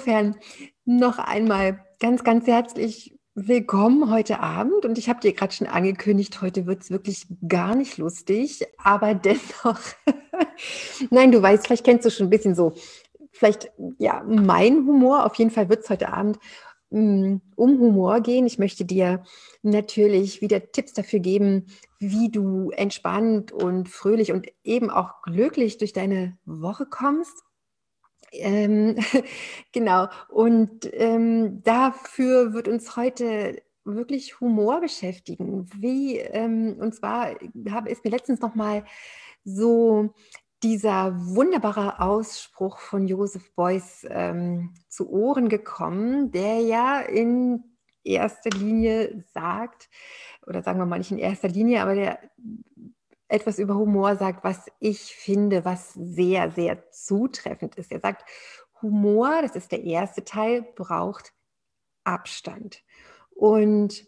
Insofern noch einmal ganz, ganz herzlich willkommen heute Abend. Und ich habe dir gerade schon angekündigt, heute wird es wirklich gar nicht lustig, aber dennoch, nein, du weißt, vielleicht kennst du schon ein bisschen so, vielleicht ja, mein Humor. Auf jeden Fall wird es heute Abend mm, um Humor gehen. Ich möchte dir natürlich wieder Tipps dafür geben, wie du entspannt und fröhlich und eben auch glücklich durch deine Woche kommst. Ähm, genau, und ähm, dafür wird uns heute wirklich Humor beschäftigen. Wie, ähm, und zwar habe, ist mir letztens nochmal so dieser wunderbare Ausspruch von Joseph Beuys ähm, zu Ohren gekommen, der ja in erster Linie sagt, oder sagen wir mal nicht in erster Linie, aber der etwas über Humor sagt, was ich finde, was sehr, sehr zutreffend ist. Er sagt, Humor, das ist der erste Teil, braucht Abstand. Und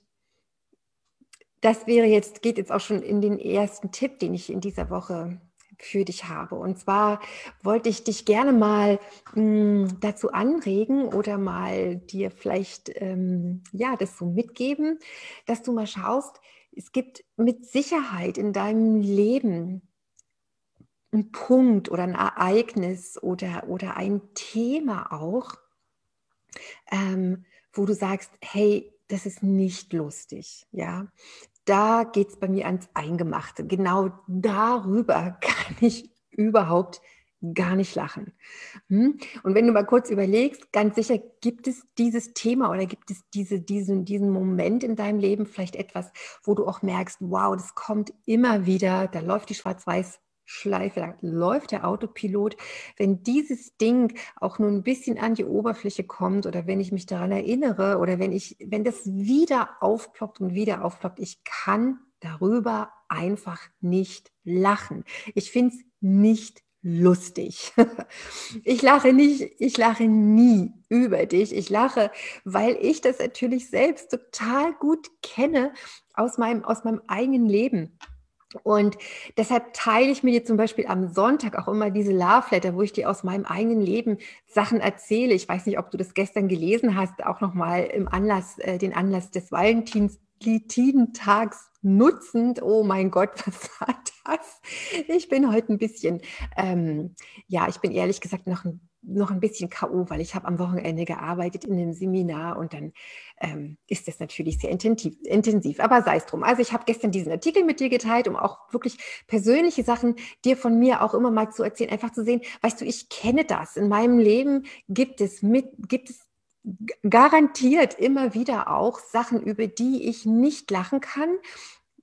das wäre jetzt, geht jetzt auch schon in den ersten Tipp, den ich in dieser Woche für dich habe. Und zwar wollte ich dich gerne mal mh, hm, dazu anregen oder mal dir vielleicht ähm, ja das so mitgeben, dass du mal schaust, es gibt mit Sicherheit in deinem Leben einen Punkt oder ein Ereignis oder, oder ein Thema auch, ähm, wo du sagst, hey, das ist nicht lustig, ja. Da geht es bei mir ans Eingemachte. Genau darüber kann ich überhaupt gar nicht lachen. Hm? Und wenn du mal kurz überlegst, ganz sicher gibt es dieses Thema oder gibt es diese, diesen, diesen Moment in deinem Leben, vielleicht etwas, wo du auch merkst, wow, das kommt immer wieder, da läuft die Schwarz-Weiß. Schleife, da läuft der Autopilot. Wenn dieses Ding auch nur ein bisschen an die Oberfläche kommt oder wenn ich mich daran erinnere oder wenn ich, wenn das wieder aufploppt und wieder aufploppt, ich kann darüber einfach nicht lachen. Ich finde es nicht lustig. Ich lache nicht, ich lache nie über dich. Ich lache, weil ich das natürlich selbst total gut kenne aus meinem, aus meinem eigenen Leben. Und deshalb teile ich mir dir zum Beispiel am Sonntag auch immer diese Love Letter, wo ich dir aus meinem eigenen Leben Sachen erzähle. Ich weiß nicht, ob du das gestern gelesen hast, auch nochmal im Anlass, äh, den Anlass des Valentins, Litidentags nutzend. Oh mein Gott, was war das? Ich bin heute ein bisschen, ähm, ja, ich bin ehrlich gesagt noch ein, noch ein bisschen K.O., weil ich habe am Wochenende gearbeitet in einem Seminar und dann ähm, ist das natürlich sehr intensiv, intensiv. Aber sei es drum. Also ich habe gestern diesen Artikel mit dir geteilt, um auch wirklich persönliche Sachen dir von mir auch immer mal zu erzählen, einfach zu sehen, weißt du, ich kenne das. In meinem Leben gibt es mit, gibt es garantiert immer wieder auch Sachen, über die ich nicht lachen kann,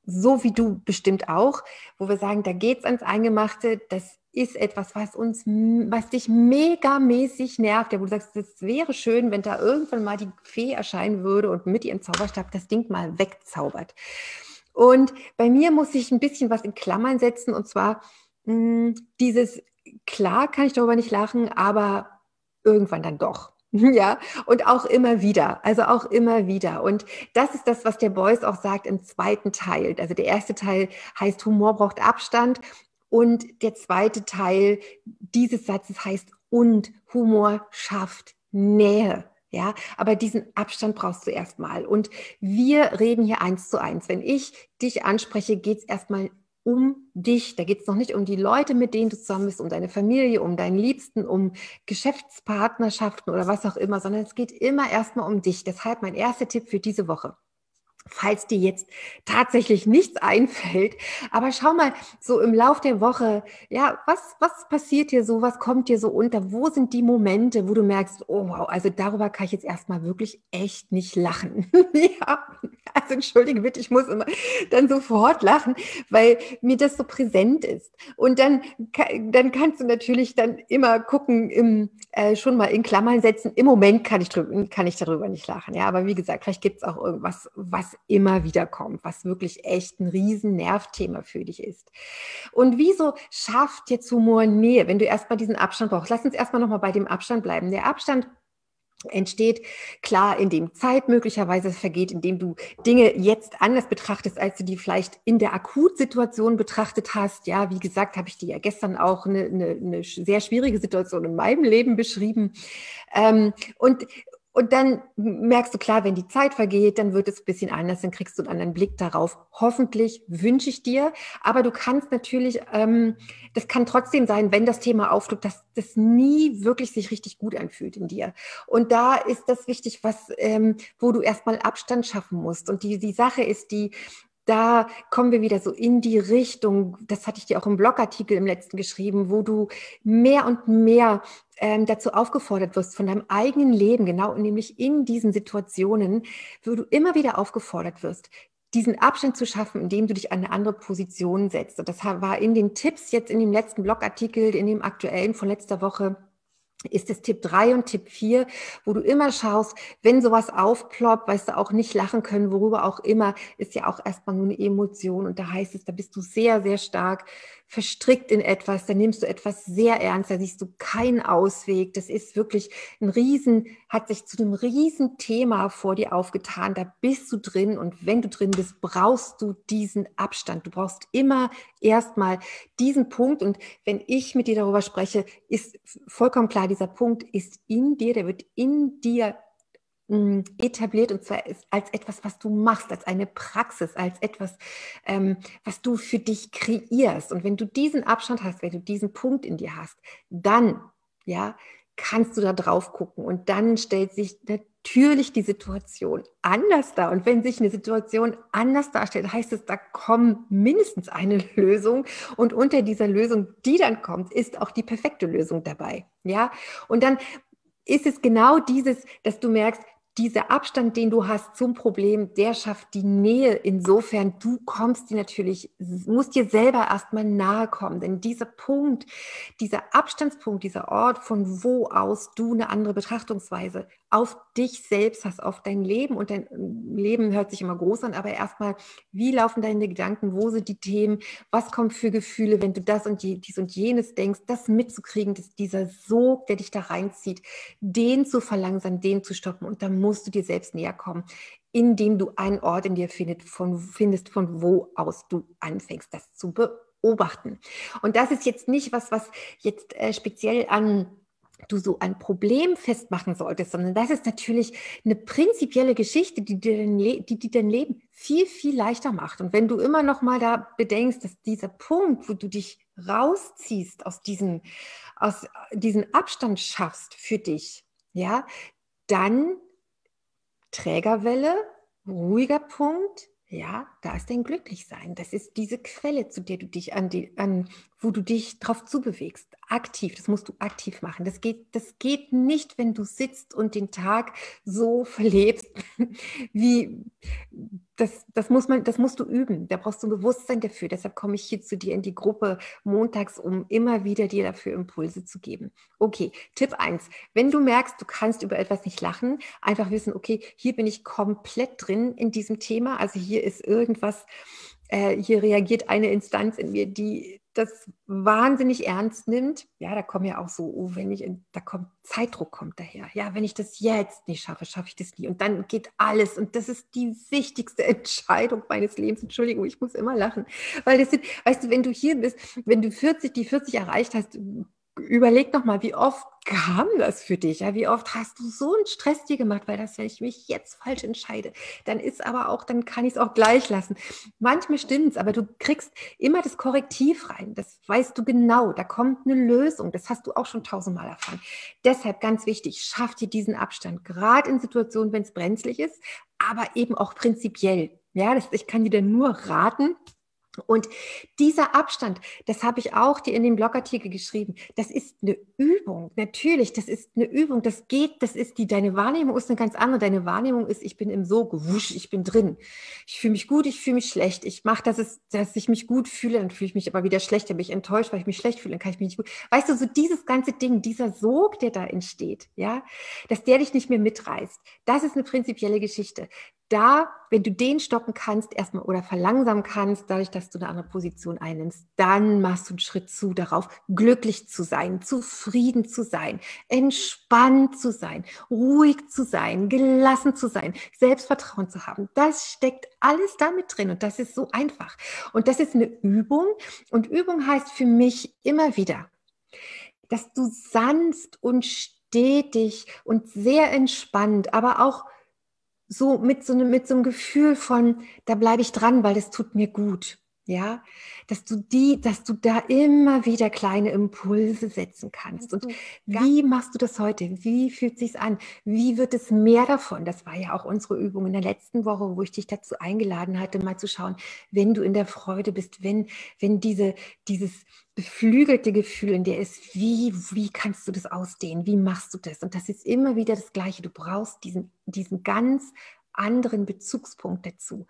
so wie du bestimmt auch, wo wir sagen, da geht es ans Eingemachte, das ist etwas, was uns, was dich megamäßig nervt, ja, wo du sagst, es wäre schön, wenn da irgendwann mal die Fee erscheinen würde und mit ihrem Zauberstab das Ding mal wegzaubert. Und bei mir muss ich ein bisschen was in Klammern setzen und zwar mh, hm, dieses, klar kann ich darüber nicht lachen, aber irgendwann dann doch. Ja, und auch immer wieder, also auch immer wieder. Und das ist das, was der Beuys auch sagt im zweiten Teil. Also der erste Teil heißt, Humor braucht Abstand. Und der zweite Teil dieses Satzes heißt, und Humor schafft Nähe. Ja, aber diesen Abstand brauchst du erstmal. Und wir reden hier eins zu eins. Wenn ich dich anspreche, geht es erstmal um dich. Da geht es noch nicht um die Leute, mit denen du zusammen bist, um deine Familie, um deinen Liebsten, um Geschäftspartnerschaften oder was auch immer, sondern es geht immer erstmal um dich. Deshalb mein erster Tipp für diese Woche. Falls dir jetzt tatsächlich nichts einfällt. Aber schau mal so im Lauf der Woche, ja, was, was passiert dir so, was kommt dir so unter? Wo sind die Momente, wo du merkst, oh wow, also darüber kann ich jetzt erstmal wirklich echt nicht lachen. ja, also entschuldige bitte, ich muss immer dann sofort lachen, weil mir das so präsent ist. Und dann, dann kannst du natürlich dann immer gucken, im, äh, schon mal in Klammern setzen. Im Moment kann ich, drüber, kann ich darüber nicht lachen. Ja, aber wie gesagt, vielleicht gibt es auch irgendwas, was immer wieder kommt, was wirklich echt ein riesen Nervthema für dich ist. Und wieso schafft jetzt Humor Nähe, wenn du erstmal diesen Abstand brauchst? Lass uns erstmal nochmal bei dem Abstand bleiben. Der Abstand entsteht klar, indem Zeit möglicherweise vergeht, indem du Dinge jetzt anders betrachtest, als du die vielleicht in der Akutsituation betrachtet hast. Ja, wie gesagt, habe ich dir ja gestern auch eine, eine, eine sehr schwierige Situation in meinem Leben beschrieben. Ähm, und und dann merkst du klar, wenn die Zeit vergeht, dann wird es ein bisschen anders, dann kriegst du einen anderen Blick darauf. Hoffentlich wünsche ich dir. Aber du kannst natürlich, ähm, das kann trotzdem sein, wenn das Thema auftritt, dass das nie wirklich sich richtig gut anfühlt in dir. Und da ist das wichtig, was, ähm, wo du erstmal Abstand schaffen musst. Und die, die Sache ist die, da kommen wir wieder so in die Richtung, das hatte ich dir auch im Blogartikel im letzten geschrieben, wo du mehr und mehr ähm, dazu aufgefordert wirst von deinem eigenen Leben, genau, nämlich in diesen Situationen, wo du immer wieder aufgefordert wirst, diesen Abstand zu schaffen, indem du dich an eine andere Position setzt. Und das war in den Tipps jetzt in dem letzten Blogartikel, in dem aktuellen von letzter Woche ist es Tipp 3 und Tipp 4, wo du immer schaust, wenn sowas aufploppt, weißt du, auch nicht lachen können, worüber auch immer, ist ja auch erstmal nur eine Emotion. Und da heißt es, da bist du sehr, sehr stark verstrickt in etwas, da nimmst du etwas sehr ernst, da siehst du keinen Ausweg. Das ist wirklich ein Riesen, hat sich zu einem Riesenthema vor dir aufgetan. Da bist du drin und wenn du drin bist, brauchst du diesen Abstand. Du brauchst immer erstmal diesen Punkt. Und wenn ich mit dir darüber spreche, ist vollkommen klar, dieser Punkt ist in dir, der wird in dir etabliert und zwar als etwas, was du machst, als eine Praxis, als etwas, ähm, was du für dich kreierst. Und wenn du diesen Abstand hast, wenn du diesen Punkt in dir hast, dann, ja, kannst du da drauf gucken und dann stellt sich natürlich die Situation anders dar. Und wenn sich eine Situation anders darstellt, heißt es, da kommt mindestens eine Lösung und unter dieser Lösung, die dann kommt, ist auch die perfekte Lösung dabei. Ja, und dann ist es genau dieses, dass du merkst, dieser Abstand, den du hast zum Problem, der schafft die Nähe. Insofern, du kommst dir natürlich, musst dir selber erstmal nahe kommen. Denn dieser Punkt, dieser Abstandspunkt, dieser Ort, von wo aus du eine andere Betrachtungsweise auf dich selbst hast, auf dein Leben. Und dein Leben hört sich immer groß an, aber erstmal, wie laufen deine Gedanken? Wo sind die Themen? Was kommt für Gefühle, wenn du das und dies und jenes denkst? Das mitzukriegen, dass dieser Sog, der dich da reinzieht, den zu verlangsamen, den zu stoppen. Und dann musst du dir selbst näher kommen, indem du einen Ort in dir findet, von, findest, von wo aus du anfängst, das zu beobachten. Und das ist jetzt nicht was, was jetzt äh, speziell an du so ein Problem festmachen solltest, sondern das ist natürlich eine prinzipielle Geschichte, die dir dein, Le die, die dein Leben viel, viel leichter macht. Und wenn du immer noch mal da bedenkst, dass dieser Punkt, wo du dich rausziehst aus diesem, aus diesen Abstand schaffst für dich, ja, dann Trägerwelle, ruhiger Punkt, ja, da ist dein Glücklichsein. Das ist diese Quelle, zu der du dich an, die, an wo du dich drauf zubewegst. Aktiv, das musst du aktiv machen. Das geht, das geht nicht, wenn du sitzt und den Tag so verlebst, wie das, das muss man, das musst du üben. Da brauchst du ein Bewusstsein dafür. Deshalb komme ich hier zu dir in die Gruppe montags, um immer wieder dir dafür Impulse zu geben. Okay, Tipp 1. Wenn du merkst, du kannst über etwas nicht lachen, einfach wissen, okay, hier bin ich komplett drin in diesem Thema. Also hier ist irgendwas, äh, hier reagiert eine Instanz in mir, die das wahnsinnig ernst nimmt. Ja, da kommen ja auch so, oh, wenn ich, da kommt Zeitdruck kommt daher. Ja, wenn ich das jetzt nicht schaffe, schaffe ich das nie. Und dann geht alles. Und das ist die wichtigste Entscheidung meines Lebens. Entschuldigung, ich muss immer lachen. Weil das sind, weißt du, wenn du hier bist, wenn du 40, die 40 erreicht hast, überleg noch mal, wie oft kam das für dich? Ja, wie oft hast du so einen Stress dir gemacht, weil das, wenn ich mich jetzt falsch entscheide, dann ist aber auch, dann kann ich es auch gleich lassen. Manchmal stimmt es, aber du kriegst immer das Korrektiv rein. Das weißt du genau. Da kommt eine Lösung. Das hast du auch schon tausendmal erfahren. Deshalb ganz wichtig, schaff dir diesen Abstand. Gerade in Situationen, wenn es brenzlig ist, aber eben auch prinzipiell. Ja, das, ich kann dir nur raten, und dieser Abstand, das habe ich auch dir in dem Blogartikel geschrieben, das ist eine Übung. Natürlich, das ist eine Übung. Das geht, das ist die, deine Wahrnehmung ist eine ganz andere. Deine Wahrnehmung ist, ich bin im Sog, wusch, ich bin drin. Ich fühle mich gut, ich fühle mich schlecht. Ich mache, dass, es, dass ich mich gut fühle, dann fühle ich mich aber wieder schlecht, dann bin ich enttäuscht, weil ich mich schlecht fühle, dann kann ich mich nicht gut. Weißt du, so dieses ganze Ding, dieser Sog, der da entsteht, ja, dass der dich nicht mehr mitreißt, das ist eine prinzipielle Geschichte da, wenn du den stoppen kannst, erstmal oder verlangsamen kannst, dadurch, dass du eine andere Position einnimmst, dann machst du einen Schritt zu darauf, glücklich zu sein, zufrieden zu sein, entspannt zu sein, ruhig zu sein, gelassen zu sein, Selbstvertrauen zu haben. Das steckt alles damit drin und das ist so einfach. Und das ist eine Übung und Übung heißt für mich immer wieder, dass du sanft und stetig und sehr entspannt, aber auch so mit so, mit so einem Gefühl von, da bleibe ich dran, weil das tut mir gut. Ja, dass du die, dass du da immer wieder kleine Impulse setzen kannst. Und wie machst du das heute? Wie fühlt sich's an? Wie wird es mehr davon? Das war ja auch unsere Übung in der letzten Woche, wo ich dich dazu eingeladen hatte, mal zu schauen, wenn du in der Freude bist, wenn, wenn diese, dieses beflügelte Gefühl in dir ist, wie, wie kannst du das ausdehnen? Wie machst du das? Und das ist immer wieder das Gleiche. Du brauchst diesen, diesen ganz anderen Bezugspunkt dazu.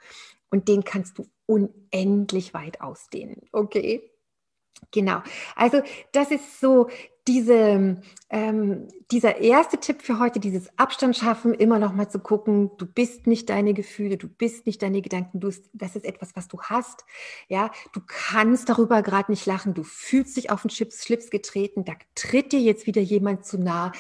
Und den kannst du unendlich weit ausdehnen. Okay? Genau. Also das ist so diese, ähm, dieser erste Tipp für heute, dieses Abstand schaffen, immer noch mal zu gucken, du bist nicht deine Gefühle, du bist nicht deine Gedanken, du, das ist etwas, was du hast. Ja, du kannst darüber gerade nicht lachen, du fühlst dich auf den Chips, Schlips getreten, da tritt dir jetzt wieder jemand zu nah,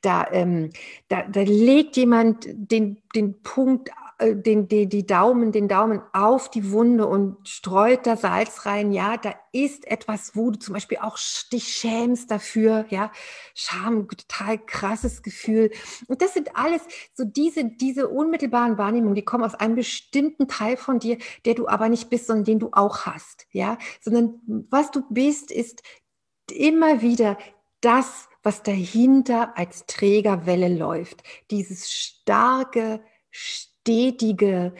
da, ähm, da, da legt jemand den, den Punkt äh, den, den, die Daumen, den Daumen auf die Wunde und streut da Salz rein. Ja, da ist etwas, wo du zum Beispiel auch dich schämst dafür. Ja, Scham, total krasses Gefühl. Und das sind alles so diese, diese unmittelbaren Wahrnehmungen, die kommen aus einem bestimmten Teil von dir, der du aber nicht bist, sondern den du auch hast. Ja, sondern was du bist, ist immer wieder das, was dahinter als Trägerwelle läuft. Dieses starke, stetige,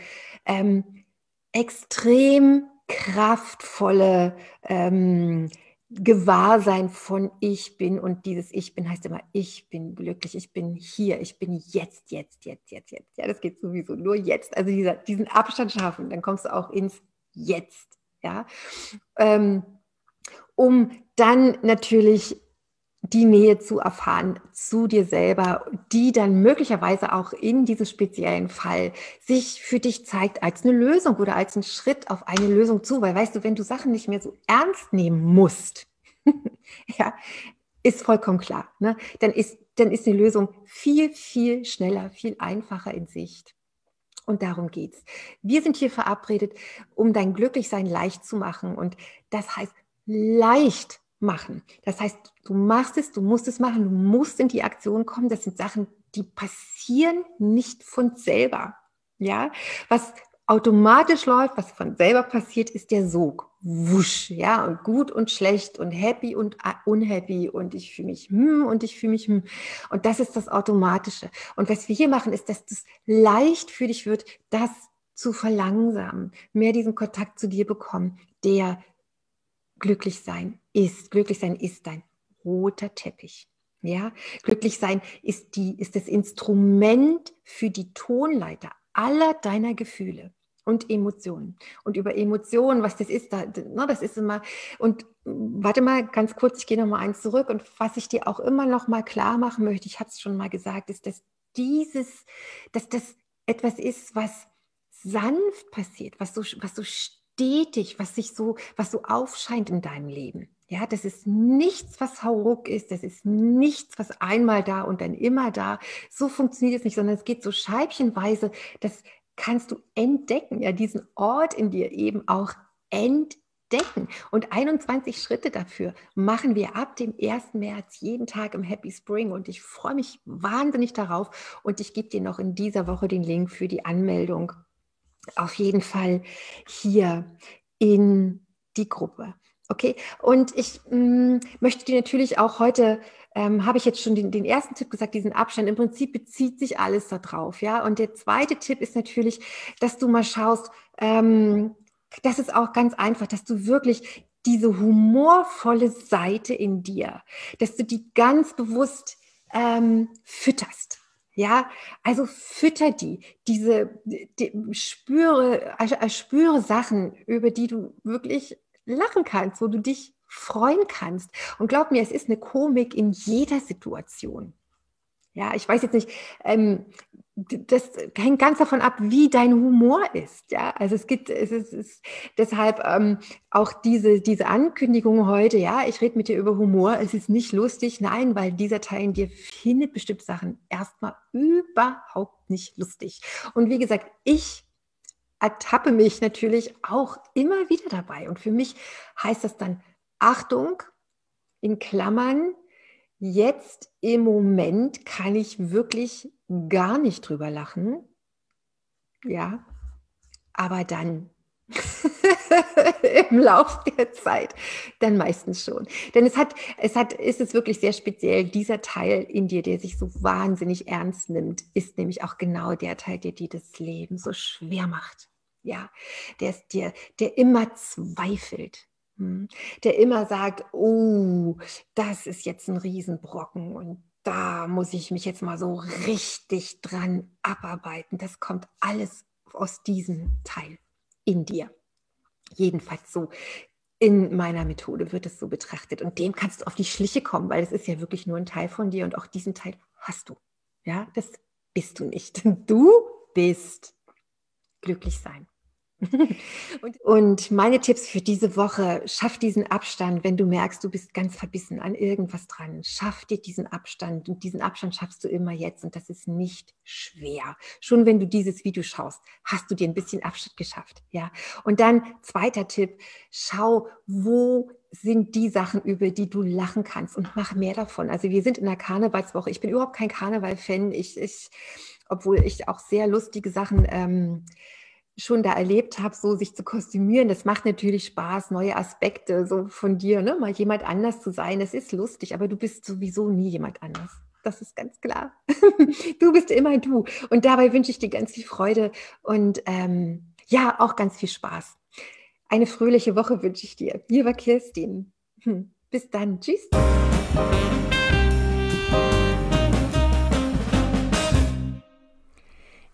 ähm, extrem kraftvolle ähm, Gewahrsein von ich bin und dieses ich bin heißt immer ich bin glücklich, ich bin hier, ich bin jetzt, jetzt, jetzt, jetzt, jetzt. Ja, das geht sowieso nur jetzt. Also dieser, diesen Abstand schaffen, dann kommst du auch ins Jetzt. Ja, ähm, um dann natürlich die Nähe zu erfahren zu dir selber, die dann möglicherweise auch in diesem speziellen Fall sich für dich zeigt als eine Lösung oder als ein Schritt auf eine Lösung zu. Weil weißt du, wenn du Sachen nicht mehr so ernst nehmen musst, ja, ist vollkommen klar, ne? dann, ist, dann ist die Lösung viel, viel schneller, viel einfacher in Sicht. Und darum geht's. Wir sind hier verabredet, um dein Glücklichsein leicht zu machen. Und das heißt leicht machen. Das heißt, du machst es, du musst es machen, du musst in die Aktion kommen. Das sind Sachen, die passieren nicht von selber. Ja, was automatisch läuft, was von selber passiert, ist der Sog. Wusch, ja, und gut und schlecht und happy und unhappy und ich fühle mich hm und ich fühle mich hm. Und das ist das Automatische. Und was wir hier machen, ist, dass es leicht für dich wird, das zu verlangsamen, mehr diesen Kontakt zu dir bekommen, der glücklich sein ist. Glücklich sein ist dein roter Teppich. Ja, glücklich sein ist die, ist das Instrument für die Tonleiter aller deiner Gefühle und Emotionen. Und über Emotionen, was das ist, da, ne, das ist immer, und warte mal ganz kurz, ich gehe noch mal eins zurück und was ich dir auch immer noch mal klar machen möchte, ich hatte es schon mal gesagt, ist, dass dieses, dass das etwas ist, was sanft passiert, was so, was so stetig, was sich so, was so aufscheint in deinem Leben. Ja, das ist nichts, was hauruck ist. Das ist nichts, was einmal da und dann immer da. So funktioniert es nicht, sondern es geht so scheibchenweise. Das kannst du entdecken. Ja, diesen Ort in dir eben auch entdecken. Und 21 Schritte dafür machen wir ab dem 1. März jeden Tag im Happy Spring. Und ich freue mich wahnsinnig darauf. Und ich gebe dir noch in dieser Woche den Link für die Anmeldung auf jeden Fall hier in die Gruppe. Okay, und ich mh, mm, möchte dir natürlich auch heute, ähm, habe ich jetzt schon den, den, ersten Tipp gesagt, diesen Abstand. Im Prinzip bezieht sich alles darauf, ja. Und der zweite Tipp ist natürlich, dass du mal schaust, ähm, das ist auch ganz einfach, dass du wirklich diese humorvolle Seite in dir, dass du die ganz bewusst ähm, fütterst. Ja, also fütter die, diese, die, spüre, also, äh, spüre Sachen, über die du wirklich lachen kannst, wo du dich freuen kannst. Und glaub mir, es ist eine Komik in jeder Situation. Ja, ich weiß jetzt nicht, ähm, das hängt ganz davon ab, wie dein Humor ist. Ja, also es gibt, es ist, es ist deshalb ähm, auch diese, diese Ankündigung heute, ja, ich rede mit dir über Humor, es ist nicht lustig, nein, weil dieser Teil in dir findet bestimmte Sachen erstmal überhaupt nicht lustig. Und wie gesagt, ich ertappe mich natürlich auch immer wieder dabei. Und für mich heißt das dann Achtung, in Klammern, Jetzt im Moment kann ich wirklich gar nicht drüber lachen. Ja, aber dann im Lauf der Zeit dann meistens schon. Denn es hat, es hat, ist es wirklich sehr speziell. Dieser Teil in dir, der sich so wahnsinnig ernst nimmt, ist nämlich auch genau der Teil, der dir das Leben so schwer macht. Ja, der ist dir, der immer zweifelt. Der immer sagt, oh, das ist jetzt ein Riesenbrocken und da muss ich mich jetzt mal so richtig dran abarbeiten. Das kommt alles aus diesem Teil in dir. Jedenfalls so in meiner Methode wird es so betrachtet. Und dem kannst du auf die Schliche kommen, weil es ist ja wirklich nur ein Teil von dir und auch diesen Teil hast du. Ja, das bist du nicht. Du bist glücklich sein. und meine Tipps für diese Woche, schaff diesen Abstand, wenn du merkst, du bist ganz verbissen an irgendwas dran. Schaff dir diesen Abstand und diesen Abstand schaffst du immer jetzt und das ist nicht schwer. Schon wenn du dieses Video schaust, hast du dir ein bisschen Abstand geschafft, ja. Und dann zweiter Tipp, schau, wo sind die Sachen, über die du lachen kannst und mach mehr davon. Also wir sind in der Karnevalswoche. Ich bin überhaupt kein Karneval-Fan. Ich, ich, obwohl ich auch sehr lustige Sachen ähm, schon da erlebt habe, so sich zu kostümieren, das macht natürlich Spaß, neue Aspekte so von dir, ne? mal jemand anders zu sein, das ist lustig, aber du bist sowieso nie jemand anders. Das ist ganz klar. du bist immer du. Und dabei wünsche ich dir ganz viel Freude und ähm, ja, auch ganz viel Spaß. Eine fröhliche Woche wünsche ich dir. War Kirstin. Hm. Bis dann. Tschüss.